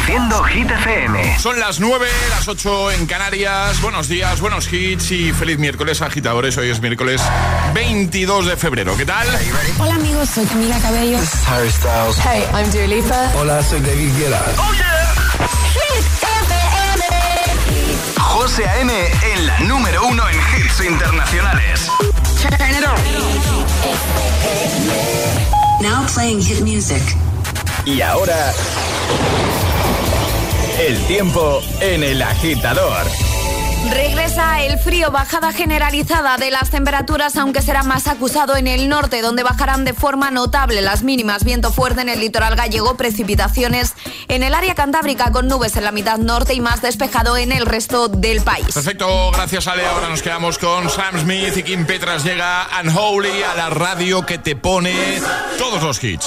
Reproduciendo Hit FM. Son las 9, las 8 en Canarias. Buenos días, buenos hits y feliz miércoles, agitadores. Hoy es miércoles 22 de febrero. ¿Qué tal? Hola, amigos. Soy Camila Cabello. This is Harry Styles. Hey, I'm Dua Lipa. Hola, soy David Guetta. ¡Oh, yeah! Hit FM. José A.M. en la número uno en hits internacionales. Turn it on. Now playing hit music. Y ahora, el tiempo en el agitador. Regresa el frío, bajada generalizada de las temperaturas, aunque será más acusado en el norte, donde bajarán de forma notable las mínimas. Viento fuerte en el litoral gallego, precipitaciones en el área cantábrica con nubes en la mitad norte y más despejado en el resto del país. Perfecto, gracias Ale. Ahora nos quedamos con Sam Smith y Kim Petras llega Unholy a la radio que te pone todos los hits.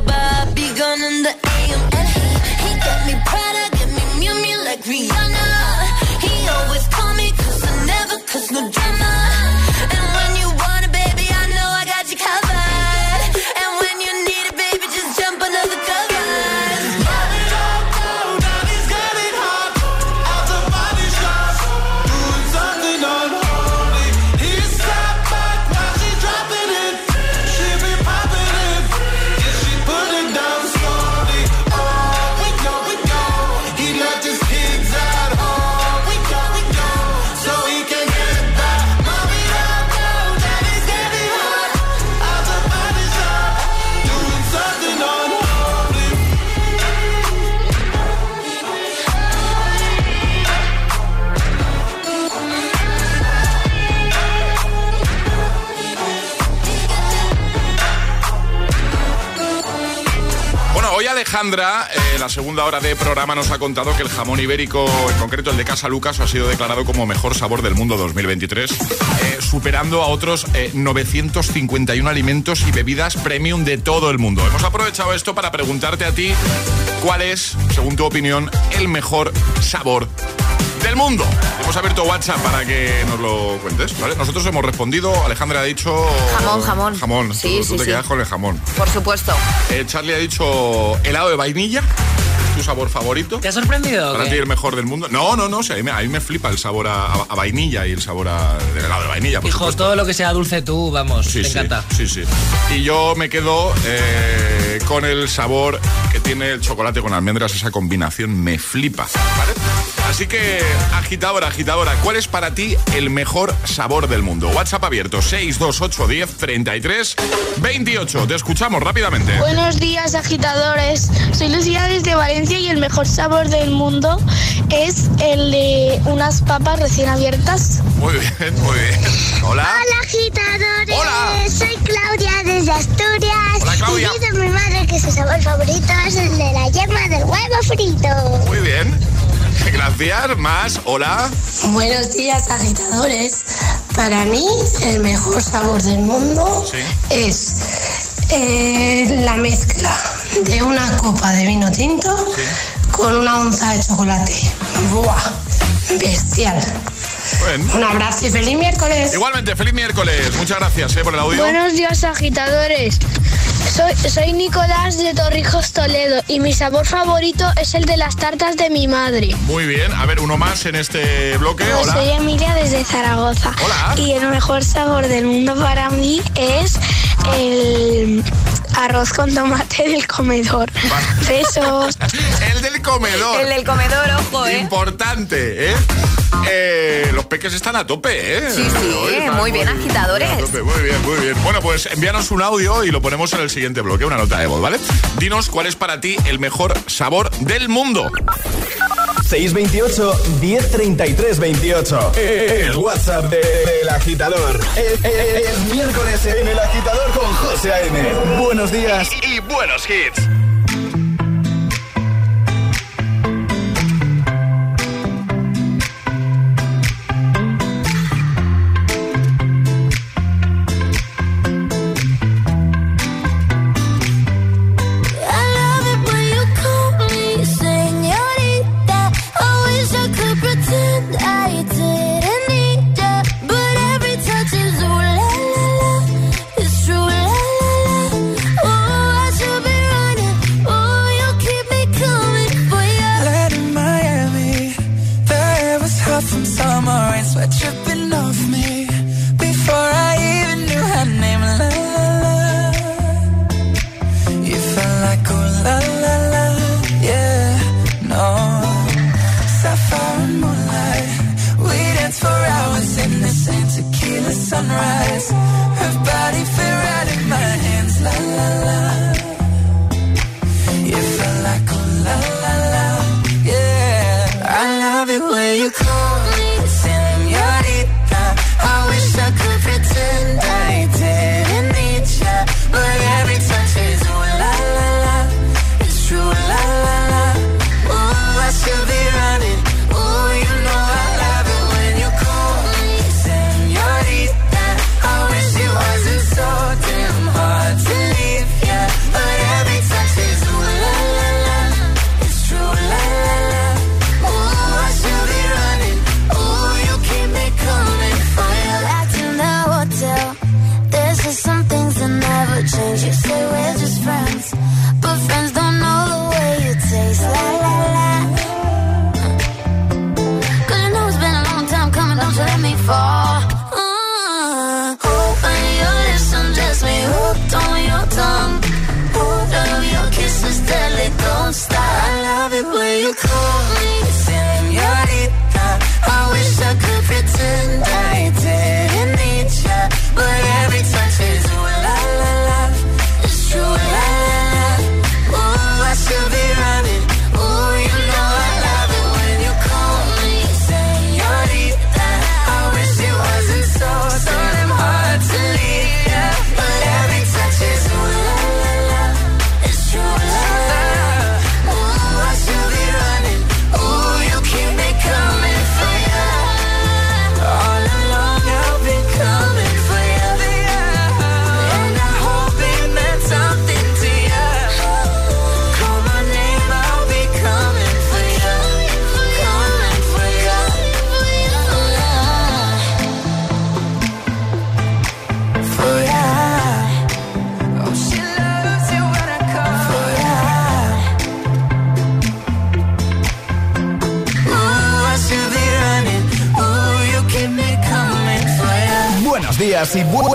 Alejandra, eh, la segunda hora de programa, nos ha contado que el jamón ibérico, en concreto el de Casa Lucas, ha sido declarado como mejor sabor del mundo 2023, eh, superando a otros eh, 951 alimentos y bebidas premium de todo el mundo. Hemos aprovechado esto para preguntarte a ti cuál es, según tu opinión, el mejor sabor del mundo. Hemos abierto WhatsApp para que nos lo cuentes, ¿vale? Nosotros hemos respondido, Alejandra ha dicho... Jamón, jamón. Jamón, Sí, tú, sí, tú te sí. quedas con el jamón. Por supuesto. Eh, Charlie ha dicho helado de vainilla, tu sabor favorito. ¿Te ha sorprendido? Para ti el mejor del mundo. No, no, no, o sea, a, mí me, a mí me flipa el sabor a, a- a vainilla y el sabor a, del helado de vainilla. Por Hijo, supuesto. todo lo que sea dulce tú, vamos, Sí, te sí, encanta. sí, sí. Y yo me quedo eh, con el sabor que tiene el chocolate con almendras, esa combinación me flipa, ¿vale? Así que, agitadora, agitadora, ¿cuál es para ti el mejor sabor del mundo? WhatsApp abierto, 628 10 33 28. Te escuchamos rápidamente. Buenos días, agitadores. Soy Lucía desde Valencia y el mejor sabor del mundo es el de unas papas recién abiertas. Muy bien, muy bien. Hola. Hola, agitadores. Hola. Soy Claudia desde Asturias. Hola, Claudia. Y dice mi madre que su sabor favorito es el de la yema del huevo frito. Muy bien. Gracias, más, hola. Buenos días, agitadores. Para mí, el mejor sabor del mundo es eh, la mezcla de una copa de vino tinto con una onza de chocolate. ¡Buah! Bestial. Un abrazo y feliz miércoles. Igualmente, feliz miércoles. Muchas gracias eh, por el audio. Buenos días, agitadores. Soy, soy Nicolás de Torrijos Toledo y mi sabor favorito es el de las tartas de mi madre. Muy bien, a ver, uno más en este bloque. Pues soy Emilia desde Zaragoza. Hola. Y el mejor sabor del mundo para mí es el arroz con tomate del comedor. Besos. El del comedor. El del comedor, ojo, ¿eh? Importante, ¿eh? eh los peques están a tope, ¿eh? Sí, sí, eh, muy bien, agitadores. Muy bien, muy bien. Bueno, pues envíanos un audio y lo ponemos en el siguiente bloque, una nota de voz, ¿vale? Dinos cuál es para ti el mejor sabor del mundo. 628 1033 28. El WhatsApp del de, de agitador. El, el, el, el, miércoles en el agitador con José A.M. Buenos días y, y buenos hits.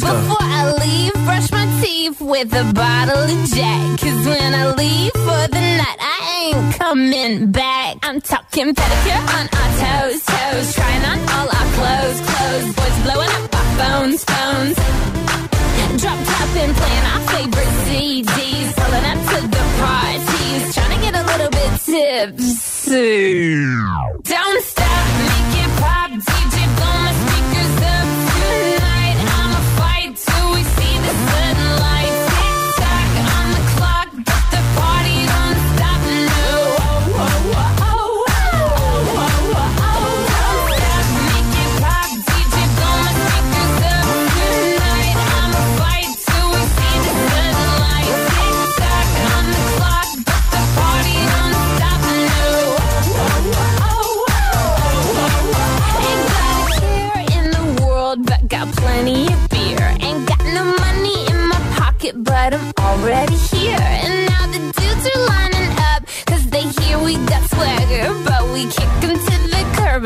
Let's go. Before I leave, brush my teeth with a bottle of Jack. Cause when I leave for the night, I ain't coming back. I'm talking pedicure on our toes, toes. Trying on all our clothes, clothes. Boys blowing up our phones, phones. Drop top and playing our favorite CDs. Pulling up to the parties. Trying to get a little bit tipsy. Don't stop me.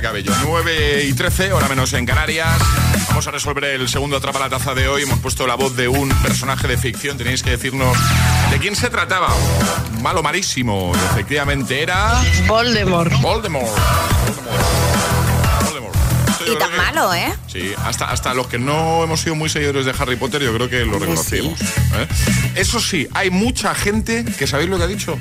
Camila Cabello. 9 y 13, hora menos en Canarias. Vamos a resolver el segundo Atrapa la Taza de hoy. Hemos puesto la voz de un personaje de ficción. Tenéis que decirnos de quién se trataba. Malo, malísimo. Efectivamente era... Voldemort. Voldemort. Yo Y tan que- malo, ¿eh? Sí, hasta, hasta los que no hemos sido muy seguidores de Harry Potter, yo creo que lo reconocimos. ¿eh? Eso sí, hay mucha gente que sabéis lo que ha dicho,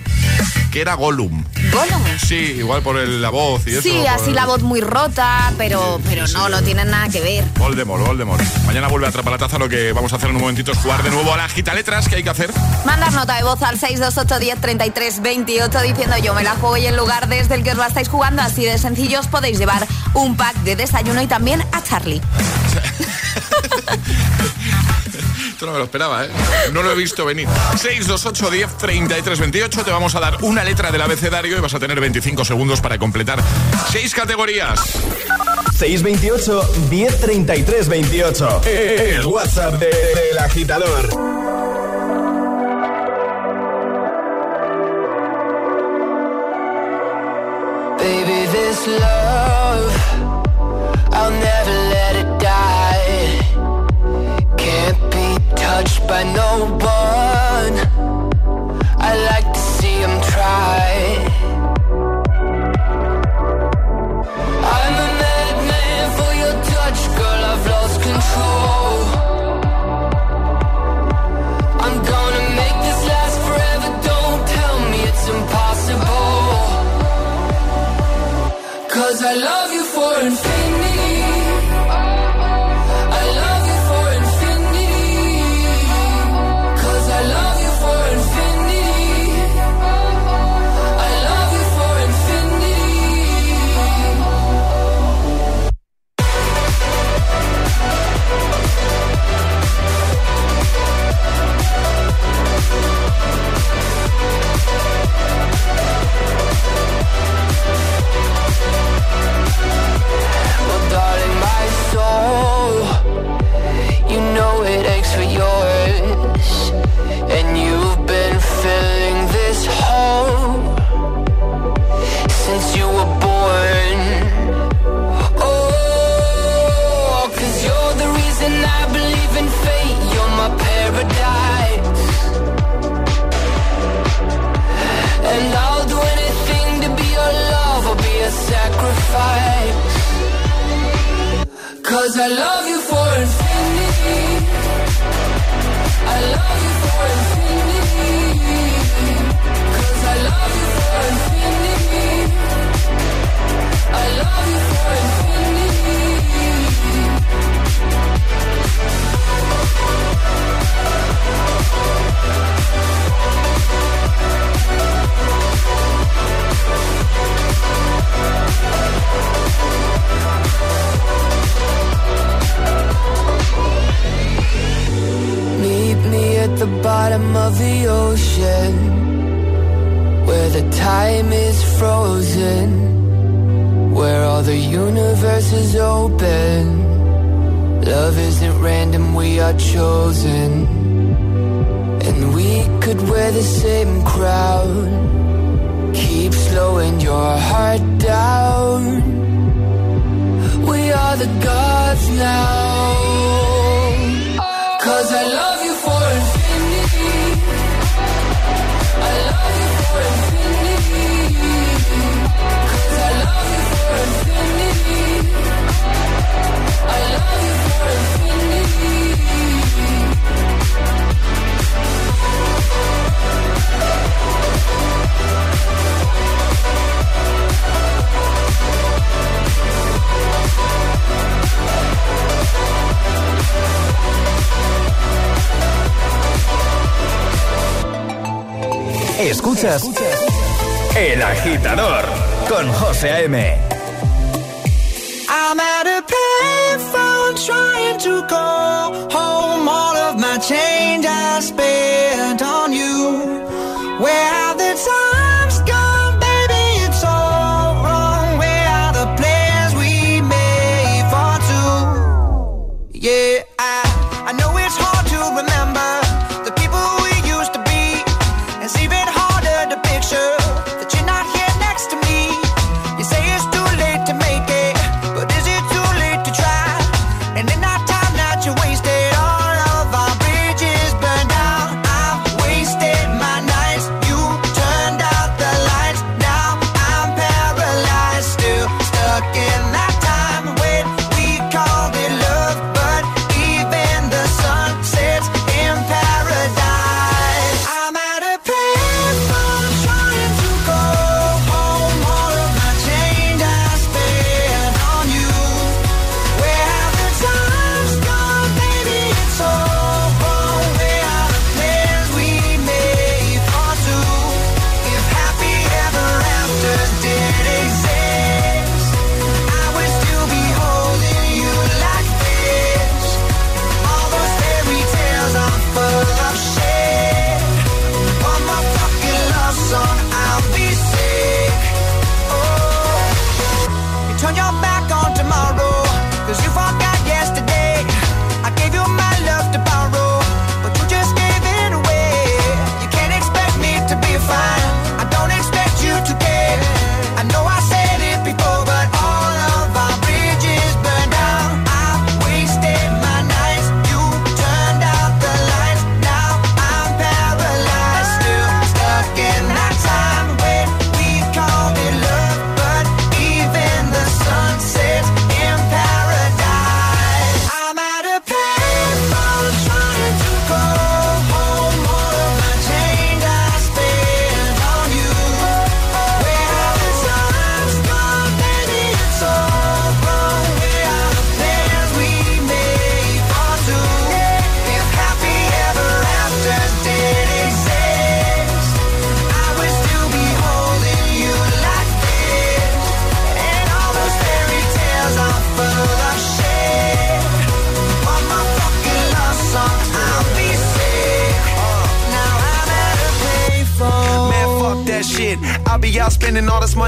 que era Gollum. Gollum. Sí, igual por el- la voz y eso. Sí, así el- la voz muy rota, pero, pero no, no tienen nada que ver. Voldemort, Voldemort. Mañana vuelve a atrapar la taza. Lo que vamos a hacer en un momentito es jugar de nuevo a la gita letras que hay que hacer. Mandar nota de voz al 628 10 33 28 diciendo yo me la juego y en lugar desde el que os la estáis jugando así de sencillo os podéis llevar un pack de desayuno y también a Charlie. Esto no me lo esperaba, ¿eh? No lo he visto venir. 628 10 33 28. Te vamos a dar una letra del abecedario y vas a tener 25 segundos para completar seis categorías. 628 1033 28. El WhatsApp de- del agitador. Baby, this love, I'll never let it die. Can't be touched by no one. I like to see him try. I'm a madman for your touch, girl. I've lost control. I'm gonna make this last forever. Don't tell me it's impossible. Cause I love you for infinity. Escuchas El Agitador con José A.M. I'm at a payphone trying to call home all of my change I spent.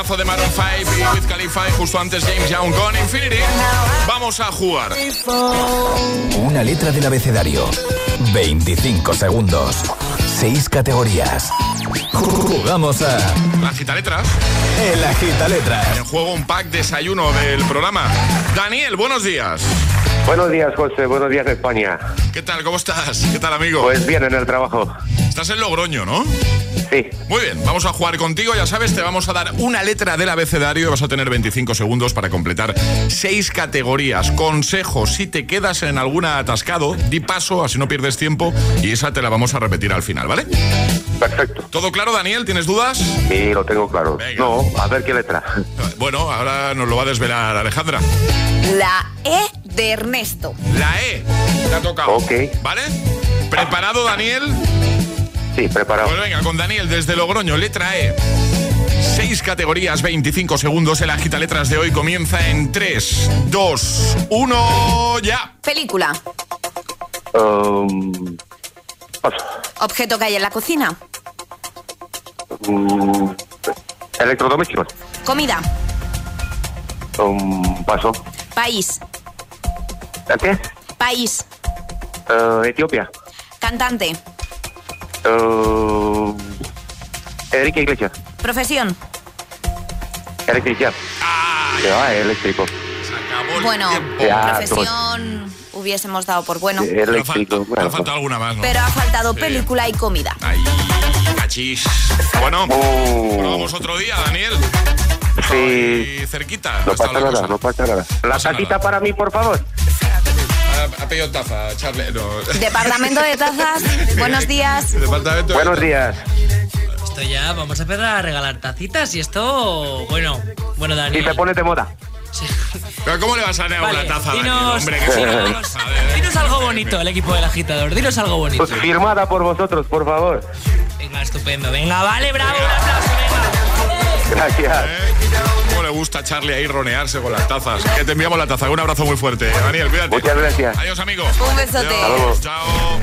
temazo de Maroon 5 y Wiz Khalifa y justo antes James Young con Infinity. Vamos a jugar. Una letra del abecedario. 25 segundos. 6 categorías. Jugamos a. La gita letras. El agita letras. En juego un pack desayuno del programa. Daniel, buenos días. Buenos días, José. Buenos días, España. ¿Qué tal? ¿Cómo estás? ¿Qué tal, amigo? Pues bien, en el trabajo. Estás en Logroño, ¿no? Sí. Muy bien, vamos a jugar contigo. Ya sabes, te vamos a dar una letra del abecedario y vas a tener 25 segundos para completar seis categorías. Consejo, si te quedas en alguna atascado, di paso, así no pierdes tiempo y esa te la vamos a repetir al final, ¿vale? Perfecto. ¿Todo claro, Daniel? ¿Tienes dudas? Sí, lo tengo claro. No, a ver qué letra. Bueno, ahora nos lo va a desvelar Alejandra. La E de Ernesto. La E. Te ha tocado. Ok. ¿Vale? ¿Preparado, Daniel? Sí, preparado. Pues venga, con Daniel desde Logroño, letra E. Seis categorías, 25 segundos. El agita letras de hoy comienza en 3, 2, 1, ya. Película. Um, paso. Objeto que hay en la cocina. Mm, electrodomésticos. Comida. Um, paso. País. ¿El qué? País. Eh, Etiopía. Cantante. Uh, Enrique Iglesias. Profesión. Electricidad. Se va, eléctrico. Bueno, Ya, profesión hubiésemos dado por bueno. Eléctrico. Me ha faltado alguna más, ¿no? Pero ha faltado película y comida. Ahí, cachis. Bueno, probamos otro día, Daniel. Sí. Ahí cerquita. No pasa nada, no pasa nada. La pasa tacita para mí, por favor. Ha, pedido taza, Charlie. No. Departamento de tazas. Buenos días. Departamento de Buenos taza. días. Esto ya, vamos a empezar a regalar tacitas y esto, bueno, bueno, Y Daniel. se pone de moda. Pero ¿cómo le vas a negar Vale, una taza Daniel, dinos, hombre? Que sí, dinos- algo bonito, el equipo del agitador, dinos algo bonito. Pues firmada por vosotros, por favor. Venga, estupendo, venga, vale, bravo, un aplauso, venga. Gracias. ¿Eh? ¿Cómo le gusta a Charlie ahí ronearse con las tazas? Que te enviamos la taza. Un abrazo muy fuerte. Daniel, cuídate. Muchas gracias. Adiós, amigo. Un besote. Adiós. Chao.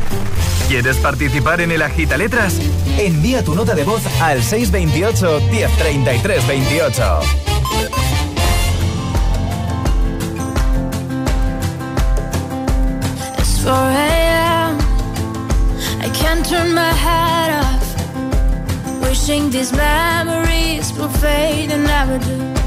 ¿Quieres participar en el Agita Letras? Envía tu nota de voz al 628 1033 28. It's 4 a.m. I can't turn my head off. Wishing these memories will fade and never do.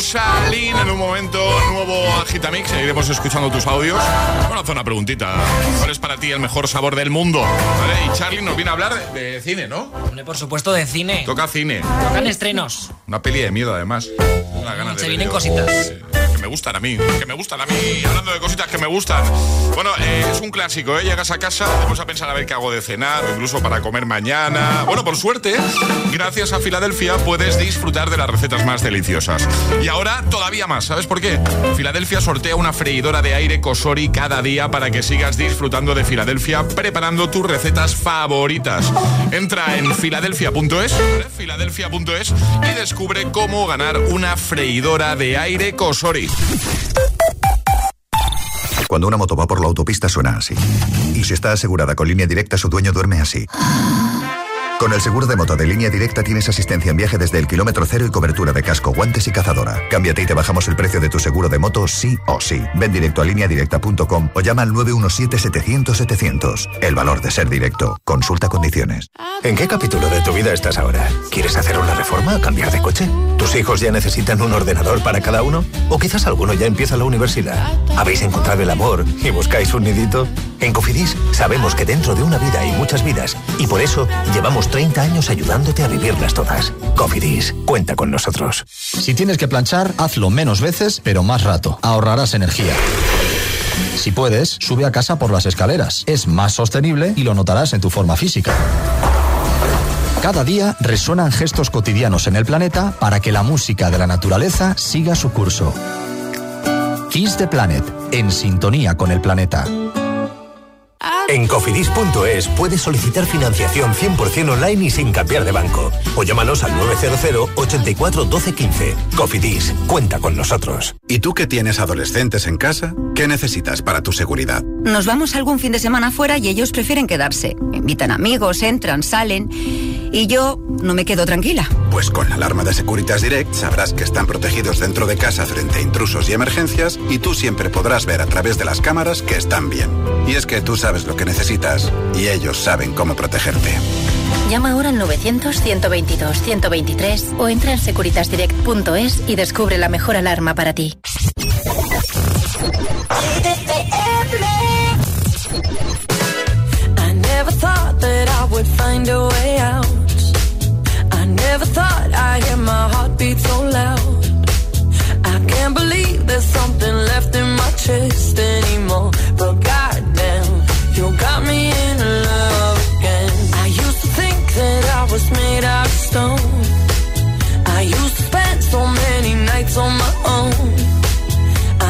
Stars. Snap con momento, nuevo Agitamix. Seguiremos escuchando tus audios. Bueno, haz una preguntita. ¿Cuál es para ti el mejor sabor del mundo? ¿Vale? Y Charlie nos viene a hablar de cine, ¿no? Hombre, por supuesto, de cine. Toca cine. Tocan estrenos. Una peli de miedo, además. Una ganas Se de vienen cositas. eh, me gustan a mí, que me gustan a mí. Hablando de cositas que me gustan. Bueno, eh, es un clásico, ¿eh? Llegas a casa, pones a pensar a ver qué hago de cenar, incluso para comer mañana. Bueno, por suerte, gracias a Filadelfia puedes disfrutar de las recetas más deliciosas. Y ahora todavía más, ¿sabes por qué? Filadelfia sortea una freidora de aire Cosori cada día para que sigas disfrutando de Filadelfia preparando tus recetas favoritas. Entra en filadelfia.es, filadelfia.es y descubre cómo ganar una freidora de aire Cosori. Cuando una moto va por la autopista suena así. Y si está asegurada con línea directa, su dueño duerme así. Con el seguro de moto de línea directa tienes asistencia en viaje desde el kilómetro cero y cobertura de casco, guantes y cazadora. Cámbiate y te bajamos el precio de tu seguro de moto sí o sí. Ven directo a lineadirecta.com o llama al 917-700-700. El valor de ser directo. Consulta condiciones. ¿En qué capítulo de tu vida estás ahora? ¿Quieres hacer una reforma cambiar de coche? ¿Tus hijos ya necesitan un ordenador para cada uno? ¿O quizás alguno ya empieza la universidad? ¿Habéis encontrado el amor y buscáis un nidito? En Cofidis sabemos que dentro de una vida hay muchas vidas y por eso llevamos 30 años ayudándote a vivirlas todas. Cofidis, cuenta con nosotros. Si tienes que planchar, hazlo menos veces, pero más rato. Ahorrarás energía. Si puedes, sube a casa por las escaleras. Es más sostenible y lo notarás en tu forma física. Cada día resuenan gestos cotidianos en el planeta para que la música de la naturaleza siga su curso. Kiss the Planet, en sintonía con el planeta. En cofidis.es puedes solicitar financiación 100% online y sin cambiar de banco. O llámanos al 900 84 12 15. Cofidis, cuenta con nosotros. ¿Y tú que tienes adolescentes en casa? ¿Qué necesitas para tu seguridad? Nos vamos algún fin de semana fuera y ellos prefieren quedarse. Invitan amigos, entran, salen. Y yo no me quedo tranquila. Pues con la alarma de Securitas Direct sabrás que están protegidos dentro de casa frente a intrusos y emergencias y tú siempre podrás ver a través de las cámaras que están bien. Y es que tú sabes lo que necesitas y ellos saben cómo protegerte. Llama ahora al 900-122-123 o entra en securitasdirect.es y descubre la mejor alarma para ti. I never thought that I would find a way out. I never thought I'd hear my heartbeat so loud. I can't believe there's something left in my chest anymore. But you got me in love again. I used to think that I was made out of stone. I used to spend so many nights on my own.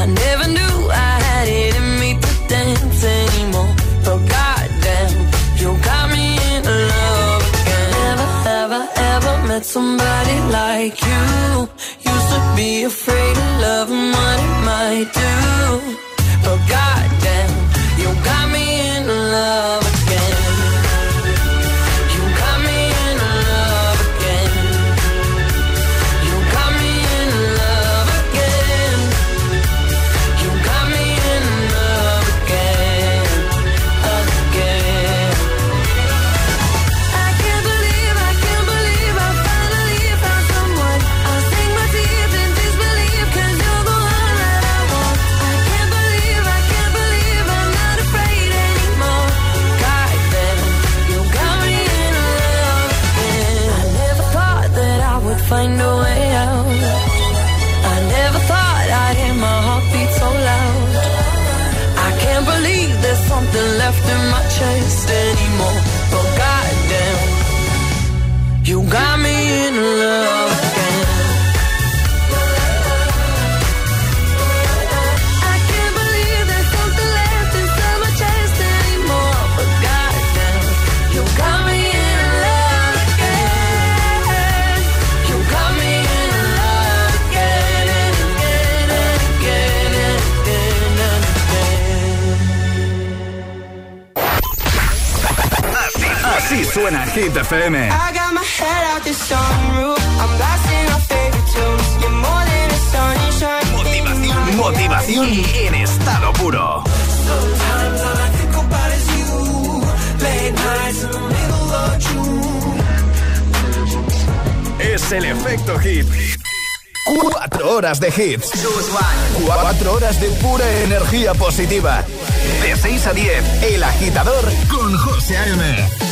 I never knew I had it in me to dance anymore. But goddamn, you got me in love again. Never, ever, ever met somebody like you. Used to be afraid of love and what it might do. But goddamn, love Hit FM. I got my head out the sunroof. I'm blasting our favorite tunes. You're more than a sunshine. Motivación, motivación en estado puro. Sometimes all I think about is you. Late nights in the middle of June. Es el efecto hit. Cuatro horas de hits. Cuatro horas de pura energía positiva. De 6 a 10, El Agitador con José A.M.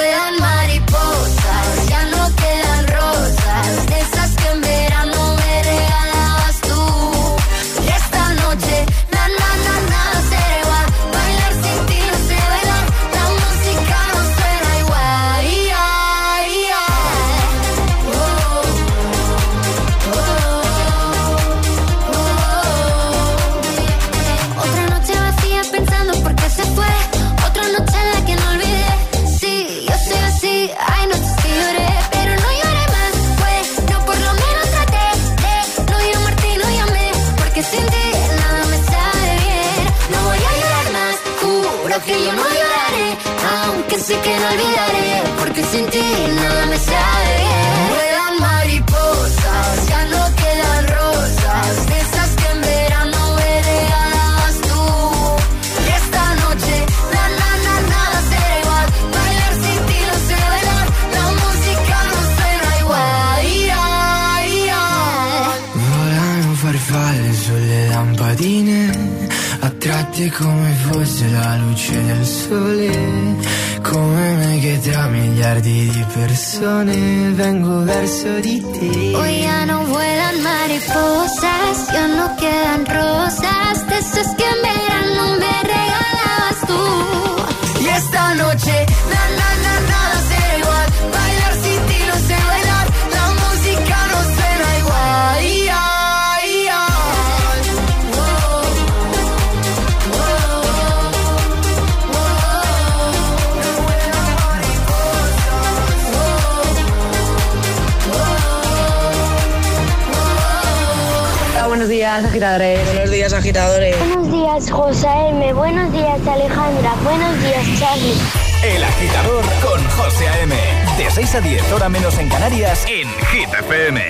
agitadores. Buenos días, agitadores. Buenos días, José M. Buenos días, Alejandra. Buenos días, Charlie. El Agitador con José A.M. De 6 a 10, hora menos en Canarias, en Hit FM.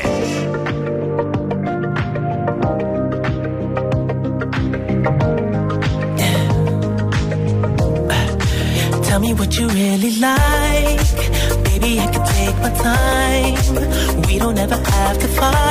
Tell me what you really like. Baby, I can take my time. We don't ever have to fight.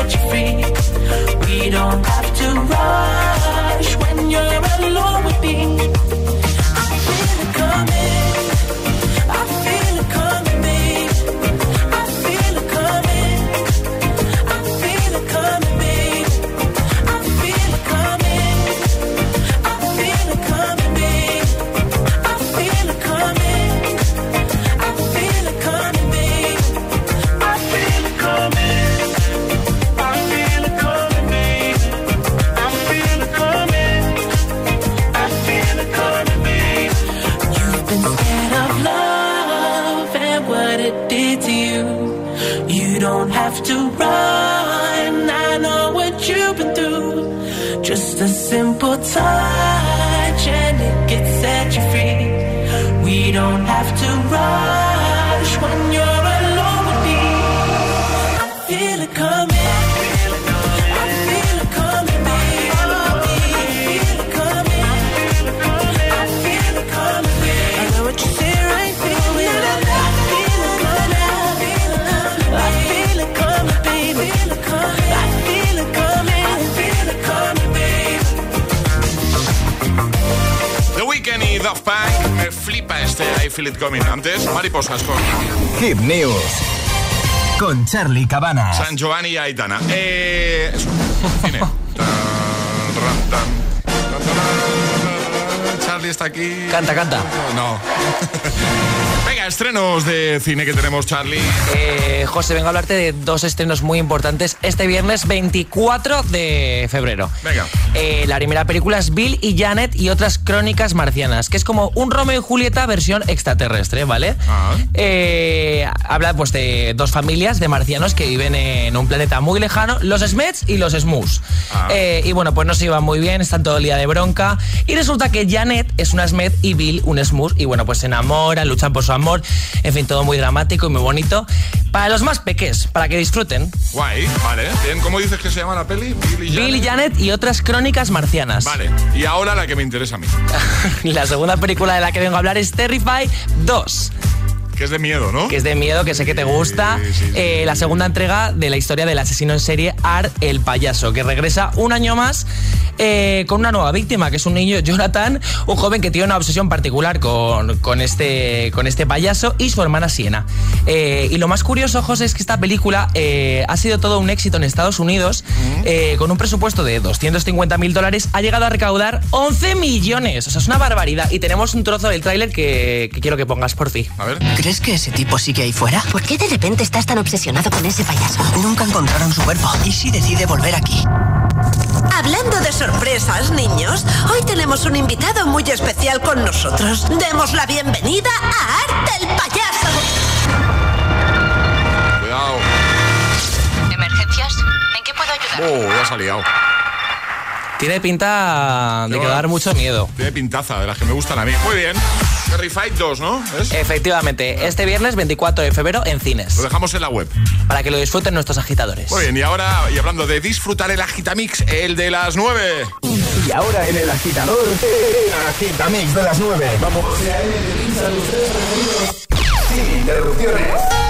We don't have to rush when you're alone with me. Mariposas con Hit News con Charlie Cabanas. San Giovanni y Aitana. Eh, eso, cine. Charlie está aquí. Canta, canta. No. Venga, estrenos de cine que tenemos, Charlie. Eh, José, vengo a hablarte de dos estrenos muy importantes este viernes 24 de febrero. Venga. Eh, la primera película es Bill y Janet y otras crónicas marcianas, que es como un Romeo y Julieta versión extraterrestre, ¿vale? Ah. Eh, habla pues de dos familias de marcianos que viven en un planeta muy lejano, los Smets y los Smus. Ah. Eh, y bueno, pues no se iban muy bien, están todo el día de bronca. Y resulta que Janet es una Smet y Bill un Smus. Y bueno, pues se enamoran, luchan por su amor. En fin, todo muy dramático y muy bonito. Para los más peques, para que disfruten. Guay, vale. Bien, ¿cómo dices que se llama la peli? Bill y Bill y Janet y otras crónicas marcianas. Vale. Y ahora la que me interesa a mí. La segunda película de la que vengo a hablar es Terrify 2. Que es de miedo, ¿no? Que es de miedo, que sé que te gusta. Eh, la segunda entrega de la historia del asesino en serie Art el payaso, que regresa un año más eh, con una nueva víctima, que es un niño, Jonathan, un joven que tiene una obsesión particular con, con este, con este payaso y su hermana Siena. Eh, y lo más curioso, José, es que esta película eh, ha sido todo un éxito en Estados Unidos, eh, con un presupuesto de 250 mil dólares, ha llegado a recaudar 11 millones. O sea, es una barbaridad. Y tenemos un trozo del tráiler que, que quiero que pongas por fin. A ver. ¿Crees que ese tipo sigue ahí fuera? ¿Por qué de repente estás tan obsesionado con ese payaso? Nunca encontraron su cuerpo. ¿Y si decide volver aquí? Hablando de sorpresas, niños, hoy tenemos un invitado muy especial con nosotros. Demos la bienvenida a Art el payaso. Cuidado. ¿Emergencias? ¿En qué puedo ayudar? Oh, ya se ha liado. Tiene pinta de que va a dar mucho miedo. Tiene pintaza, de las que me gustan a mí. Muy bien. Terrified 2, ¿no? ¿Es? Efectivamente, este viernes 24 de febrero en cines. Lo dejamos en la web. Para que lo disfruten nuestros agitadores. Muy bien, y ahora, y hablando de disfrutar el Agitamix, el de las 9. Y ahora en el agitador, el agitamix de las 9. Vamos. Sin interrupciones.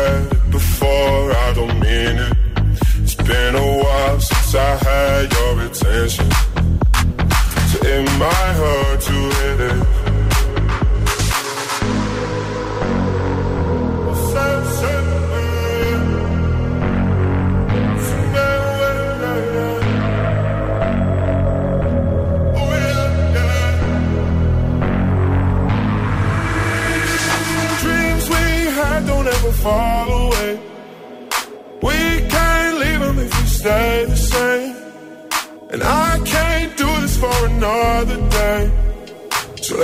So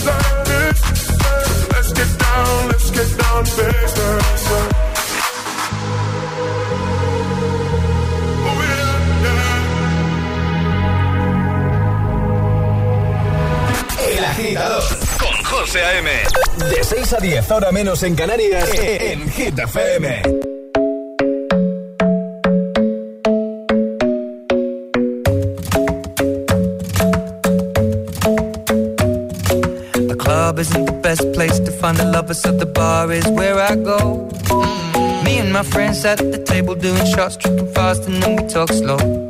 So let's get down, let's get down to business. Oh, yeah, yeah. El agitador con José A.M. De 6 a 10, ahora menos en Canarias, en Hit FM. Find the lovers, so the bar is where I go. Mm. Me and my friends at the table doing shots, tripping fast, and then we talk slow.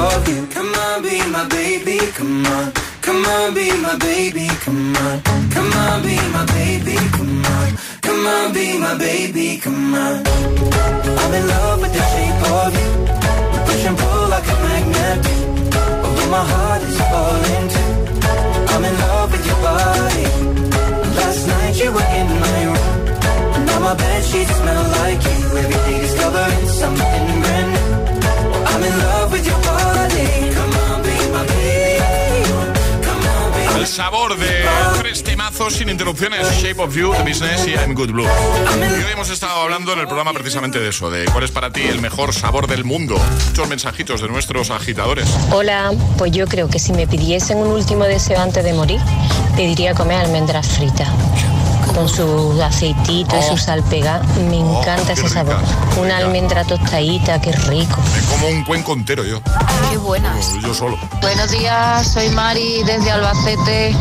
of you. Come on, be my baby, come on. Come on, be my baby, come on. Come on, be my baby, come on. Come on, be my baby, come on. I'm in love with the shape of you. We push and pull like a magnet. Although my heart is falling too. I'm in love with your body. Last night you were in my room. Now my bed sheets smell like you. Every day discovering something brand new. I'm in love with your body. El sabor de tres temazos sin interrupciones, Shape of You, The Business y I'm Good Blue. Y hoy hemos estado hablando en el programa precisamente de eso, de cuál es para ti el mejor sabor del mundo. Muchos mensajitos de nuestros agitadores. Hola, pues yo creo que si me pidiesen un último deseo antes de morir, pediría comer almendras fritas. Con su aceitito y su sal pegada. Me encanta ese sabor. Una almendra tostadita, qué rico. Como un cuenco entero yo. Qué buenas. Yo solo. Buenos días, soy Mari desde Albacete,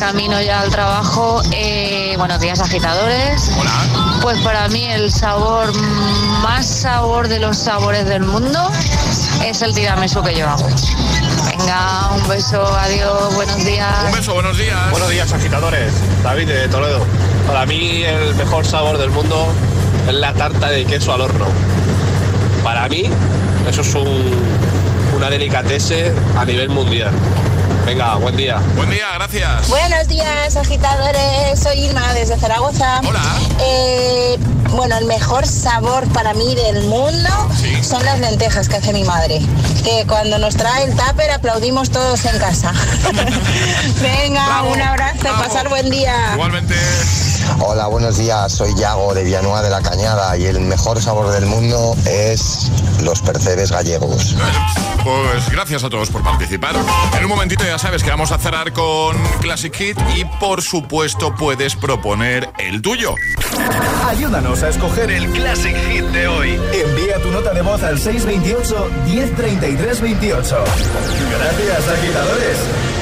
camino ya al trabajo. Eh, buenos días, agitadores. Hola. Pues para mí el sabor más sabor de los sabores del mundo es el tiramisú que yo hago. Venga, un beso, adiós, buenos días. Un beso, buenos días. Buenos días, agitadores. David de Toledo. Para mí el mejor sabor del mundo es la tarta de queso al horno. Para mí eso es un, una delicatese a nivel mundial. Venga, buen día. Buen día, gracias. Buenos días, agitadores. Soy Irma desde Zaragoza. Hola. Eh, bueno, el mejor sabor para mí del mundo son las lentejas que hace mi madre. Que cuando nos trae el tupper aplaudimos todos en casa. Venga, un abrazo, pasar buen día. Igualmente. Hola, buenos días. Soy Yago de Villanueva de la Cañada y el mejor sabor del mundo es los percebes gallegos. Pues gracias a todos por participar. En un momentito ya sabes que vamos a cerrar con Classic Hit y por supuesto puedes proponer el tuyo. Ayúdanos a escoger el Classic Hit de hoy. Envía tu nota de voz al 628 1033 28. Gracias, agitadores.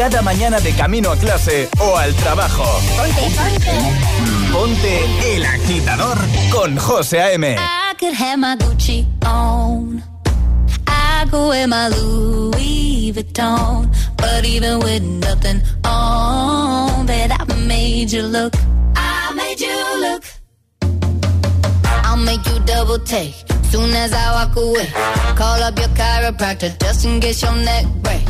Cada mañana de camino a clase o al trabajo. Ponte, ponte. Ponte el agitador con José A.M. I could have my Gucci on. I go wear my Louis Vuitton. But even with nothing on, that I made you look. I made you look. I'll make you double take. Soon as I walk away, call up your chiropractor just in case your neck break.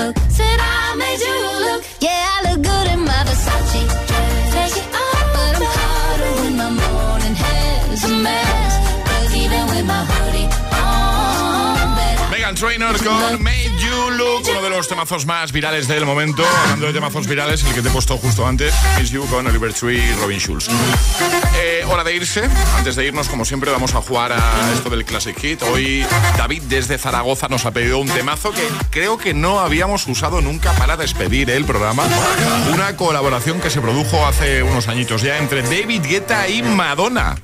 Look. Said I made you look. Yeah, I look good in my Versace dress. Take it off, but I'm hotter when my morning hair's a mess. 'Cause even with my hoodie on, Megan Trainor con Made You Los temazos más virales del momento. Hablando de temazos virales, el que te he puesto justo antes, Miss You con Oliver Tree y Robin Schulz. Eh, hora de irse. Antes de irnos, como siempre, vamos a jugar a esto del Classic Hit. Hoy David desde Zaragoza nos ha pedido un temazo que creo que no habíamos usado nunca para despedir el programa. Una colaboración que se produjo hace unos añitos ya entre David Guetta y Madonna.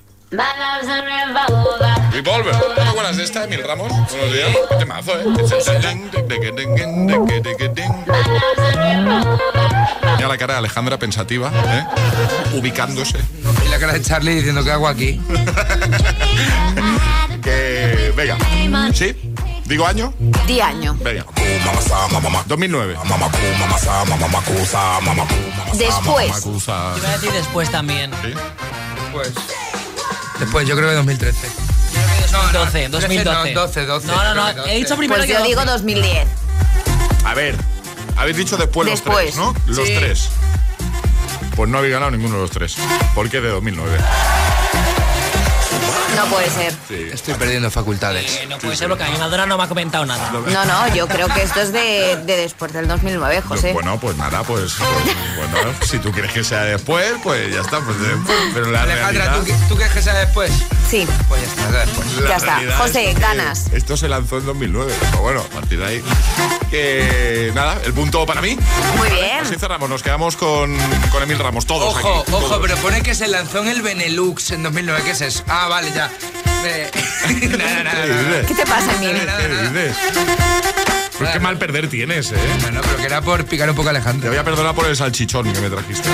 Revolver. ¿No te acuerdas de esta, Emil Ramos? Buenos días. Qué temazo, ¿eh? Mira la cara de Alejandra pensativa, ¿eh? Ubicándose. Y la cara de Charlie diciendo que hago aquí. que, venga. ¿Sí? ¿Digo año? Di año. Venga. 2009. Después. Iba a decir después también. Después. Después, yo creo que 2013. 2012, 2012. No, 12, 12. No, no, no. He dicho primero Pues que yo 12. digo 2010. A ver, habéis dicho después, los tres, ¿no? Los Sí. tres. Pues no habéis ganado ninguno de los tres. Porque de 2009. No puede ser. Estoy perdiendo facultades. Eh, no puede ser porque a mi Madonna no me ha comentado nada. No, no, yo creo que esto es de, de después del 2009, José. Bueno, pues nada, pues, pues, bueno, si tú quieres que sea después, pues ya está, pues después. Pero la Alejandra, realidad, ¿tú, qué- ¿tú crees que sea después? Sí. Pues ya está, la Ya está. José, es ganas. Esto se lanzó en 2009, pero bueno, a partir de ahí. Que nada, el punto para mí. Muy bien. Así cerramos, nos quedamos con, con Emil Ramos, todos Ojo, aquí. ojo, todos. pero pone que se lanzó en el Benelux en 2009. ¿Qué es eso? Ah, vale, ya. Eh, nada, nada, ¿Qué nada. dices? ¿Qué te pasa, Emil? ¿Qué dices? Pues qué mal perder tienes, ¿eh? Bueno, pero que era por picar un poco a Te Alejandro. voy a perdonar por el salchichón que me trajiste.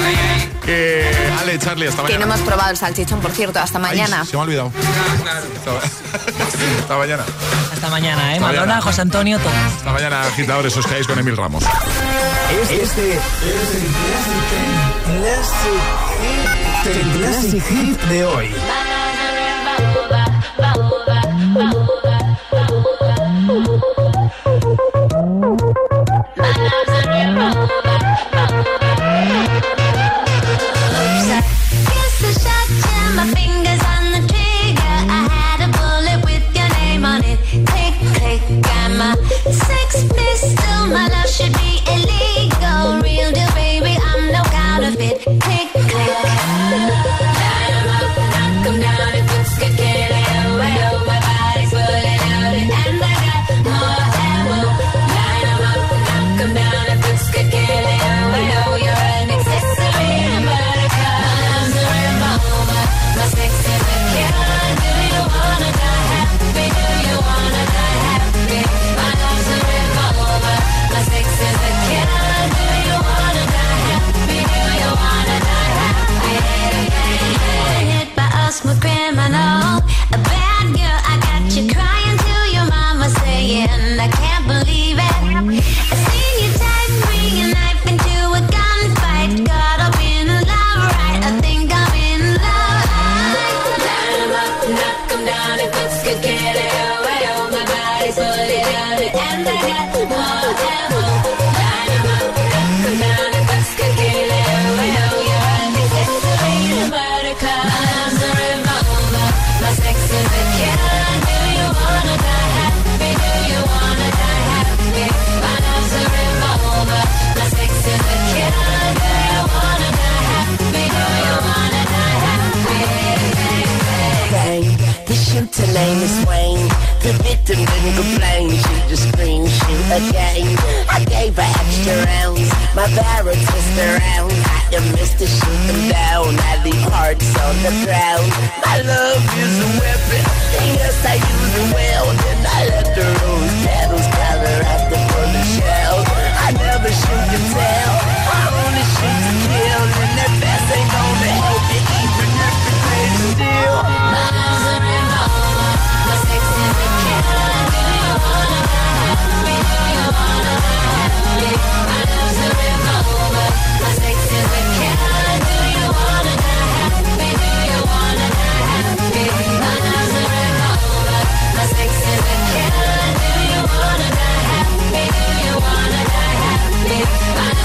Que, Ale, Charlie, hasta Que no mañana. hemos probado el salchichón, por cierto, hasta Ay, mañana. se me ha olvidado. Hasta mañana. Hasta mañana, ¿eh? Hasta Madonna, mañana. José Antonio, todos. Hasta mañana, agitadores, os quedáis con Emil Ramos. Este es el Classic, el Classic Hit de hoy. To didn't complain, she just screamed, shoot again. I gave her extra rounds, my barrel missed around. I missed Mr. shoot them down, I leave hearts on the ground. My love is a weapon, and yes I use it well. Then I let the rose petals color out the bullet shell. I never shoot to tell, I only shoot to kill, and that best ain't going I